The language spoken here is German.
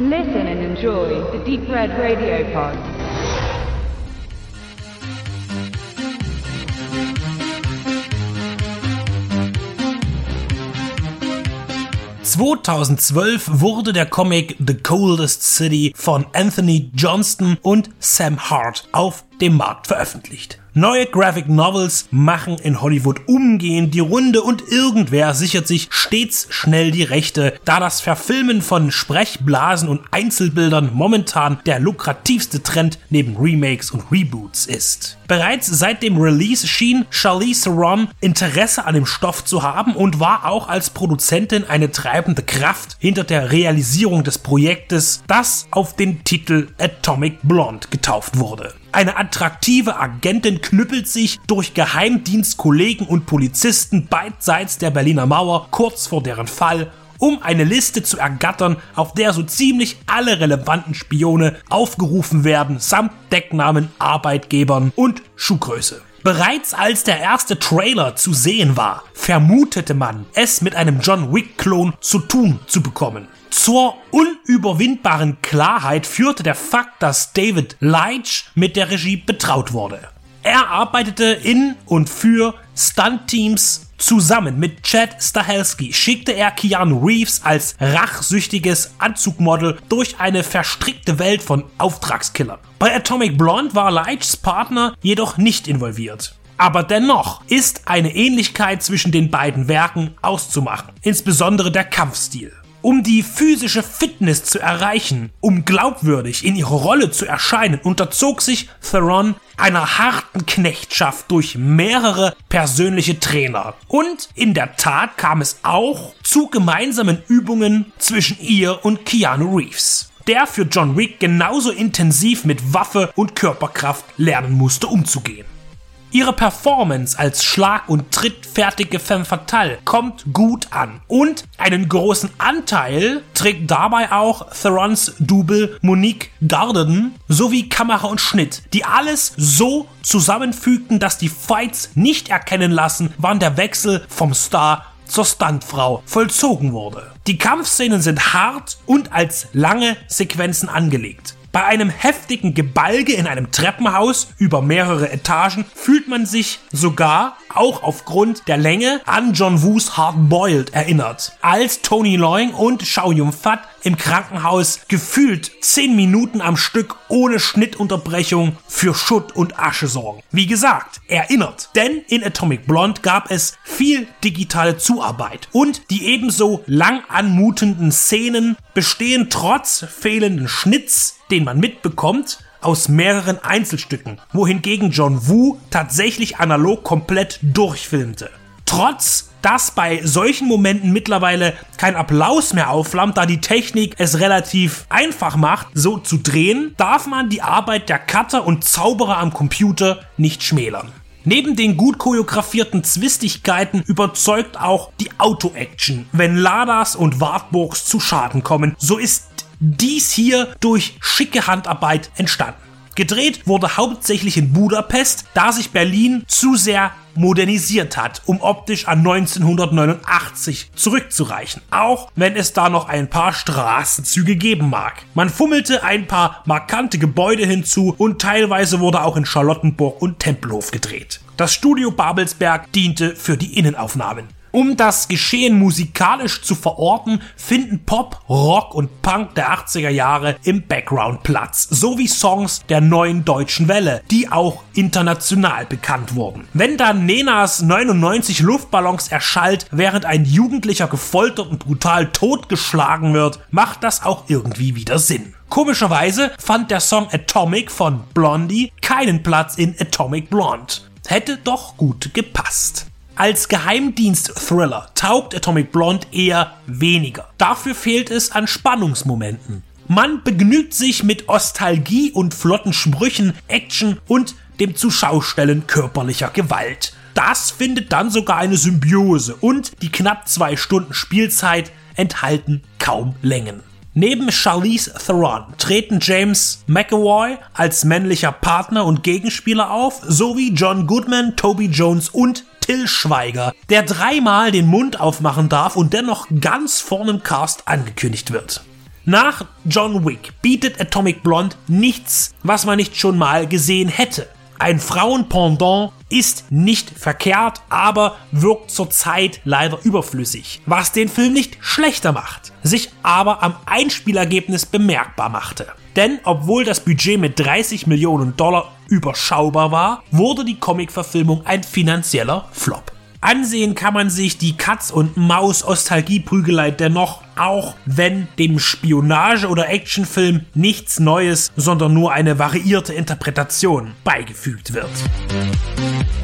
Listen and enjoy the Deep Red Radio Pod. 2012 wurde der Comic The Coldest City von Anthony Johnston und Sam Hart auf dem Markt veröffentlicht. Neue Graphic Novels machen in Hollywood umgehend die Runde und irgendwer sichert sich stets schnell die Rechte, da das Verfilmen von Sprechblasen und Einzelbildern momentan der lukrativste Trend neben Remakes und Reboots ist. Bereits seit dem Release schien Charlize Theron Interesse an dem Stoff zu haben und war auch als Produzentin eine treibende Kraft hinter der Realisierung des Projektes, das auf den Titel Atomic Blonde getauft wurde. Eine attraktive Agentin knüppelt sich durch Geheimdienstkollegen und Polizisten beidseits der Berliner Mauer kurz vor deren Fall um eine Liste zu ergattern, auf der so ziemlich alle relevanten Spione aufgerufen werden, samt Decknamen, Arbeitgebern und Schuhgröße. Bereits als der erste Trailer zu sehen war, vermutete man, es mit einem John Wick-Klon zu tun zu bekommen. Zur unüberwindbaren Klarheit führte der Fakt, dass David Leitch mit der Regie betraut wurde. Er arbeitete in und für Stunt-Teams Zusammen mit Chad Stahelski schickte er Keanu Reeves als rachsüchtiges Anzugmodel durch eine verstrickte Welt von Auftragskillern. Bei Atomic Blonde war Leitchs Partner jedoch nicht involviert. Aber dennoch ist eine Ähnlichkeit zwischen den beiden Werken auszumachen, insbesondere der Kampfstil. Um die physische Fitness zu erreichen, um glaubwürdig in ihrer Rolle zu erscheinen, unterzog sich Theron einer harten Knechtschaft durch mehrere persönliche Trainer. Und in der Tat kam es auch zu gemeinsamen Übungen zwischen ihr und Keanu Reeves der für John Wick genauso intensiv mit Waffe und Körperkraft lernen musste umzugehen. Ihre Performance als Schlag- und trittfertige Femme Fatale kommt gut an und einen großen Anteil trägt dabei auch Therons Double Monique Garden sowie Kamera und Schnitt, die alles so zusammenfügten, dass die Fights nicht erkennen lassen, wann der Wechsel vom Star zur Stuntfrau vollzogen wurde. Die Kampfszenen sind hart und als lange Sequenzen angelegt. Bei einem heftigen Gebalge in einem Treppenhaus über mehrere Etagen fühlt man sich sogar, auch aufgrund der Länge, an John Woos Hard Boiled erinnert. Als Tony Loing und Xiao Yun Fat im Krankenhaus gefühlt 10 Minuten am Stück ohne Schnittunterbrechung für Schutt und Asche sorgen. Wie gesagt, erinnert. Denn in Atomic Blonde gab es viel digitale Zuarbeit und die ebenso lang anmutenden Szenen bestehen trotz fehlenden Schnitts, den man mitbekommt, aus mehreren Einzelstücken, wohingegen John Woo tatsächlich analog komplett durchfilmte. Trotz dass bei solchen Momenten mittlerweile kein Applaus mehr aufflammt, da die Technik es relativ einfach macht, so zu drehen, darf man die Arbeit der Cutter und Zauberer am Computer nicht schmälern. Neben den gut choreografierten Zwistigkeiten überzeugt auch die Auto-Action, wenn Ladas und Wartburgs zu Schaden kommen. So ist dies hier durch schicke Handarbeit entstanden. Gedreht wurde hauptsächlich in Budapest, da sich Berlin zu sehr modernisiert hat, um optisch an 1989 zurückzureichen, auch wenn es da noch ein paar Straßenzüge geben mag. Man fummelte ein paar markante Gebäude hinzu und teilweise wurde auch in Charlottenburg und Tempelhof gedreht. Das Studio Babelsberg diente für die Innenaufnahmen. Um das Geschehen musikalisch zu verorten, finden Pop, Rock und Punk der 80er Jahre im Background Platz, sowie Songs der neuen deutschen Welle, die auch international bekannt wurden. Wenn dann Nenas 99 Luftballons erschallt, während ein Jugendlicher gefoltert und brutal totgeschlagen wird, macht das auch irgendwie wieder Sinn. Komischerweise fand der Song Atomic von Blondie keinen Platz in Atomic Blonde. Hätte doch gut gepasst. Als Geheimdienst-Thriller taugt Atomic Blonde eher weniger. Dafür fehlt es an Spannungsmomenten. Man begnügt sich mit Ostalgie und flotten Sprüchen, Action und dem Zuschaustellen körperlicher Gewalt. Das findet dann sogar eine Symbiose und die knapp zwei Stunden Spielzeit enthalten kaum Längen. Neben Charlize Theron treten James McAvoy als männlicher Partner und Gegenspieler auf, sowie John Goodman, Toby Jones und Till der dreimal den Mund aufmachen darf und dennoch ganz vorn im Cast angekündigt wird. Nach John Wick bietet Atomic Blonde nichts, was man nicht schon mal gesehen hätte. Ein Frauenpendant ist nicht verkehrt, aber wirkt zurzeit leider überflüssig, was den Film nicht schlechter macht, sich aber am Einspielergebnis bemerkbar machte. Denn obwohl das Budget mit 30 Millionen Dollar überschaubar war, wurde die Comic-Verfilmung ein finanzieller Flop. Ansehen kann man sich die Katz- und Maus-Ostalgie-Prügelei dennoch, auch wenn dem Spionage- oder Actionfilm nichts Neues, sondern nur eine variierte Interpretation beigefügt wird. Musik